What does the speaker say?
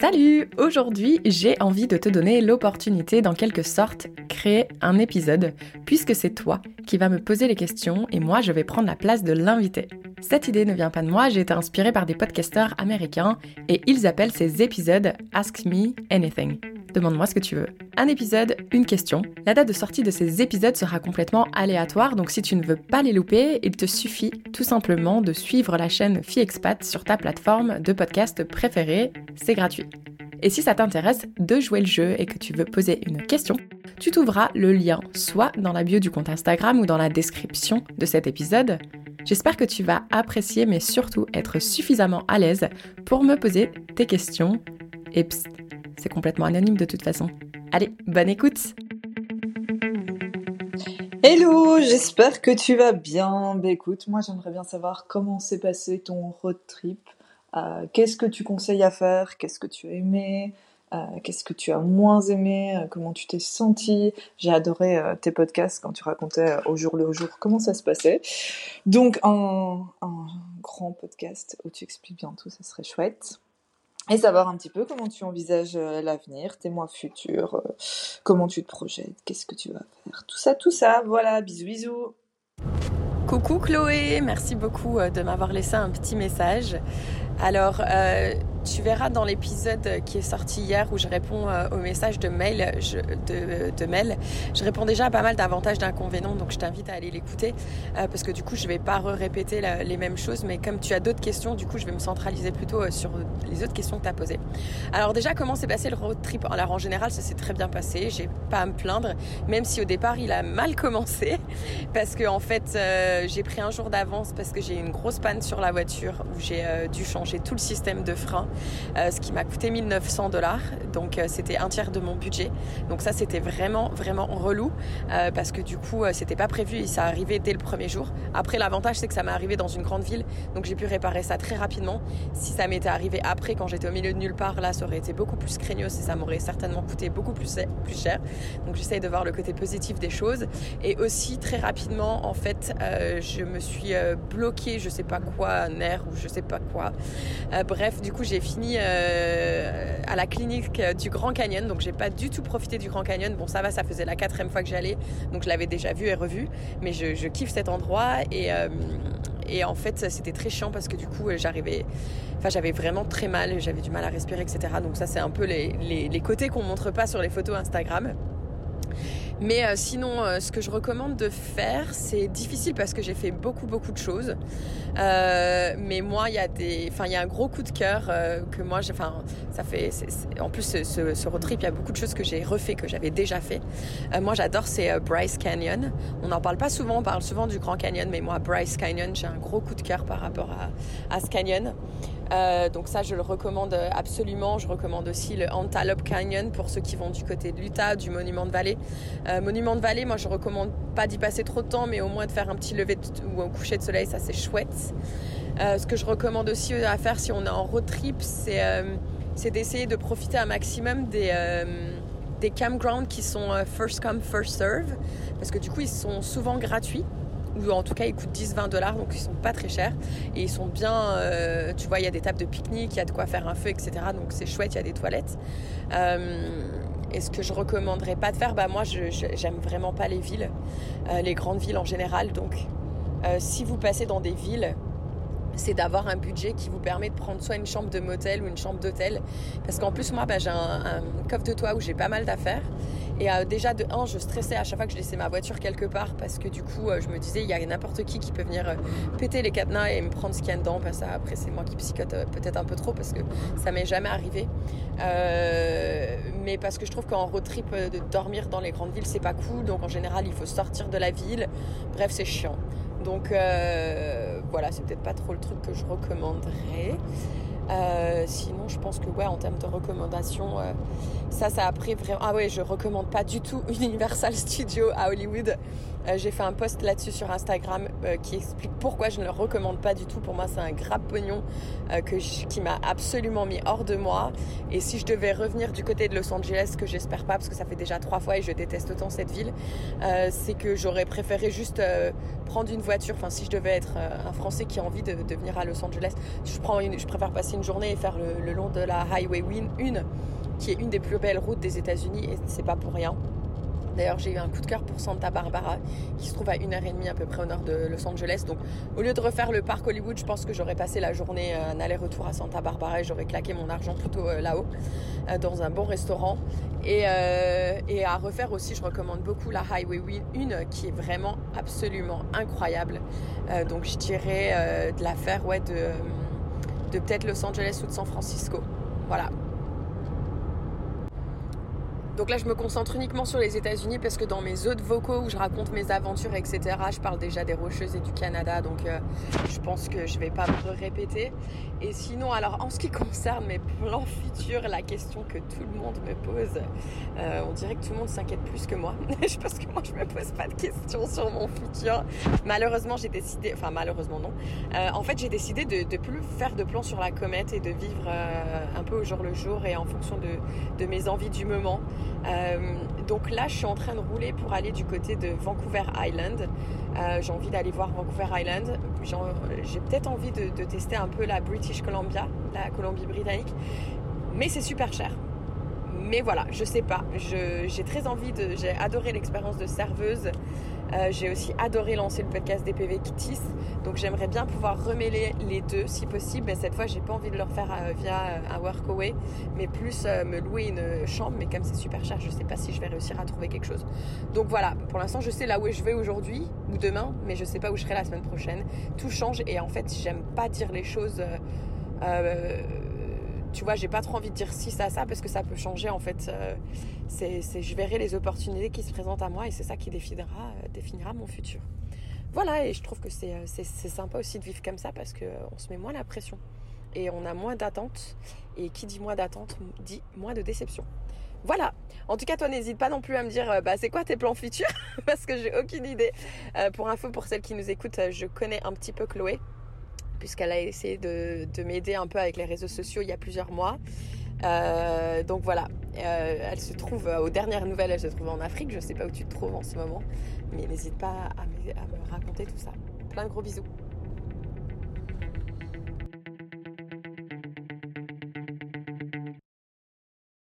Salut Aujourd'hui, j'ai envie de te donner l'opportunité d'en quelque sorte créer un épisode, puisque c'est toi qui vas me poser les questions et moi je vais prendre la place de l'invité. Cette idée ne vient pas de moi, j'ai été inspirée par des podcasteurs américains et ils appellent ces épisodes Ask Me Anything. Demande-moi ce que tu veux. Un épisode, une question. La date de sortie de ces épisodes sera complètement aléatoire, donc si tu ne veux pas les louper, il te suffit tout simplement de suivre la chaîne FiExpat sur ta plateforme de podcast préférée. C'est gratuit. Et si ça t'intéresse de jouer le jeu et que tu veux poser une question, tu trouveras le lien soit dans la bio du compte Instagram ou dans la description de cet épisode. J'espère que tu vas apprécier mais surtout être suffisamment à l'aise pour me poser tes questions. Et psst, c'est complètement anonyme de toute façon. Allez, bonne écoute Hello, j'espère que tu vas bien. Bah écoute, moi j'aimerais bien savoir comment s'est passé ton road trip. Euh, qu'est-ce que tu conseilles à faire? Qu'est-ce que tu as aimé? Euh, Qu'est-ce que tu as moins aimé? Euh, Comment tu t'es senti? J'ai adoré tes podcasts quand tu racontais au jour le jour comment ça se passait. Donc un, un grand podcast où tu expliques bien tout, ça serait chouette et savoir un petit peu comment tu envisages euh, l'avenir, tes mois futurs, euh, comment tu te projettes, qu'est-ce que tu vas faire, tout ça, tout ça. Voilà, bisous, bisous. Coucou Chloé, merci beaucoup euh, de m'avoir laissé un petit message. Alors, tu verras dans l'épisode qui est sorti hier où je réponds euh, aux messages de mail, je, de, de, mail, je réponds déjà à pas mal d'avantages, d'inconvénients, donc je t'invite à aller l'écouter euh, parce que du coup je vais pas répéter les mêmes choses, mais comme tu as d'autres questions, du coup je vais me centraliser plutôt euh, sur les autres questions que tu as posées. Alors déjà comment s'est passé le road trip? Alors en général ça s'est très bien passé, j'ai pas à me plaindre, même si au départ il a mal commencé parce que en fait j'ai pris un jour d'avance parce que j'ai une grosse panne sur la voiture où j'ai dû changer tout le système de frein euh, ce qui m'a coûté 1900 dollars. Donc euh, c'était un tiers de mon budget. Donc ça c'était vraiment vraiment relou euh, parce que du coup c'était pas prévu et ça arrivait dès le premier jour. Après l'avantage c'est que ça m'est arrivé dans une grande ville, donc j'ai pu réparer ça très rapidement. Si ça m'était arrivé après quand j'étais au milieu de nulle part, là ça aurait été beaucoup plus craignos et ça m'aurait certainement coûté beaucoup plus, plus cher. Donc j'essaye de voir le côté positif des choses. Et aussi très rapidement en fait je me suis bloquée, je sais pas quoi, nerf ou je sais pas quoi. bref, du coup j'ai fini euh, à la clinique du Grand Canyon, donc j'ai pas du tout profité du Grand Canyon. Bon, ça va, ça faisait la quatrième fois que j'allais, donc je l'avais déjà vu et revu, mais je, kiffe cet endroit et, euh, et en fait, c'était très chiant parce que du coup, j'arrivais, enfin, j'avais vraiment très mal, j'avais du mal à respirer, etc. Donc ça, c'est un peu les, les, les côtés qu'on montre pas sur les photos Instagram. Mais euh, sinon, euh, ce que je recommande de faire, c'est difficile parce que j'ai fait beaucoup, beaucoup de choses. Euh, mais moi, il y a des, enfin, il y a un gros coup de cœur que moi, enfin, ça fait, en plus, ce, road trip, il y a beaucoup de choses que j'ai refait, que j'avais déjà fait. moi, j'adore, c'est Bryce Canyon. On n'en parle pas souvent, on parle souvent du Grand Canyon, mais moi, Bryce Canyon, j'ai un gros coup de cœur par rapport à, à ce canyon. Euh, donc ça, je le recommande absolument. Je recommande aussi le Antelope Canyon pour ceux qui vont du côté de l'Utah, du Monument de Vallée. Euh, Monument de Vallée, moi, je recommande pas d'y passer trop de temps, mais au moins de faire un petit lever ou un coucher de soleil, ça c'est chouette. Euh, ce que je recommande aussi à faire si on est en road trip, c'est d'essayer de profiter un maximum des des campgrounds qui sont first come first serve parce que du coup ils sont souvent gratuits ou en tout cas ils coûtent 10-20 dollars donc ils sont pas très chers et ils sont bien euh, tu vois il y a des tables de pique-nique il y a de quoi faire un feu etc donc c'est chouette il y a des toilettes euh, et ce que je recommanderais pas de faire bah moi j'aime vraiment pas les villes euh, les grandes villes en général donc si vous passez dans des villes c'est d'avoir un budget qui vous permet de prendre soit une chambre de motel ou une chambre d'hôtel. Parce qu'en plus, moi, bah, j'ai un, coffre de toit où j'ai pas mal d'affaires. Et euh, déjà, de un, je stressais à chaque fois que je laissais ma voiture quelque part parce que du coup, euh, je me disais, il y a n'importe qui qui peut venir euh, péter les cadenas et me prendre ce qu'il y a dedans. Parce après, c'est moi qui psychote peut-être un peu trop parce que ça m'est jamais arrivé. mais parce que je trouve qu'en road trip, de dormir dans les grandes villes, c'est pas cool. Donc en général, il faut sortir de la ville. Bref, c'est chiant. Donc voilà, c'est peut-être pas trop le truc que je recommanderais. Euh, sinon, je pense que ouais, en termes de recommandations, euh, ça, ça a pris vraiment. Ah ouais, je recommande pas du tout Universal Studio à Hollywood. J'ai fait un post là-dessus sur Instagram qui explique pourquoi je ne le recommande pas du tout. Pour moi, c'est un grave pognon euh, qui m'a absolument mis hors de moi. Et si je devais revenir du côté de Los Angeles, que j'espère pas, parce que ça fait déjà trois fois et je déteste autant cette ville, euh, c'est que j'aurais préféré juste euh, prendre une voiture. Enfin, si je devais être un Français qui a envie de, venir à Los Angeles, je, prends je préfère passer une journée et faire le, le long de la Highway 1, qui est une des plus belles routes des États-Unis, et c'est pas pour rien. D'ailleurs, j'ai eu un coup de cœur pour Santa Barbara, qui se trouve à une heure et demie à peu près au nord de Los Angeles. Donc, au lieu de refaire le parc Hollywood, je pense que j'aurais passé la journée euh, un aller-retour à Santa Barbara et j'aurais claqué mon argent plutôt euh, là-haut, euh, dans un bon restaurant. Et, à refaire aussi, je recommande beaucoup la Highway 1, qui est vraiment absolument incroyable. donc, je dirais de la faire ouais, de peut-être Los Angeles ou de San Francisco. Voilà, donc là, je me concentre uniquement sur les États-Unis parce que dans mes autres vocaux où je raconte mes aventures, etc., je parle déjà des Rocheuses et du Canada. Donc euh, je pense que je vais pas me répéter. Et sinon, alors en ce qui concerne mes plans futurs, la question que tout le monde me pose, euh, on dirait que tout le monde s'inquiète plus que moi. je pense que moi, je me pose pas de questions sur mon futur. Malheureusement, j'ai décidé, enfin malheureusement non. Euh, en fait, j'ai décidé de, de plus faire de plans sur la comète et de vivre un peu au jour le jour et en fonction de mes envies du moment. Euh, donc là, je suis en train de rouler pour aller du côté de Vancouver Island. Euh, j'ai envie d'aller voir Vancouver Island. J'ai peut-être envie de, tester un peu la British Columbia, la Colombie-Britannique. Mais c'est super cher. Mais voilà, je sais pas. J'ai très envie de. J'ai adoré l'expérience de serveuse. Euh, j'ai aussi adoré lancer le podcast des PV Kittis. Donc j'aimerais bien pouvoir remêler les deux si possible. Mais cette fois, j'ai pas envie de le refaire euh, via euh, un workaway, mais plus me louer une chambre. Mais comme c'est super cher, je sais pas si je vais réussir à trouver quelque chose. Donc voilà, pour l'instant, je sais là où je vais aujourd'hui ou demain, mais je sais pas où je serai la semaine prochaine. Tout change et en fait, j'aime pas dire les choses. Euh, tu vois, j'ai pas trop envie de dire si ça, ça, parce que ça peut changer en fait. Euh, c'est, je verrai les opportunités qui se présentent à moi et c'est ça qui définira, euh, définira mon futur. Voilà, et je trouve que c'est, euh, sympa aussi de vivre comme ça parce qu'on se met moins la pression et on a moins d'attentes. Et qui dit moins d'attentes dit moins de déception. Voilà. En tout cas, toi, n'hésite pas non plus à me dire, bah, c'est quoi tes plans futurs? Parce que j'ai aucune idée. pour info, pour celles qui nous écoutent, je connais un petit peu Chloé puisqu'elle a essayé de, m'aider un peu avec les réseaux sociaux il y a plusieurs mois. Euh, donc voilà, euh, elle se trouve, euh, aux dernières nouvelles, elle se trouve en Afrique. Je ne sais pas où tu te trouves en ce moment, mais n'hésite pas à me raconter tout ça. Plein de gros bisous.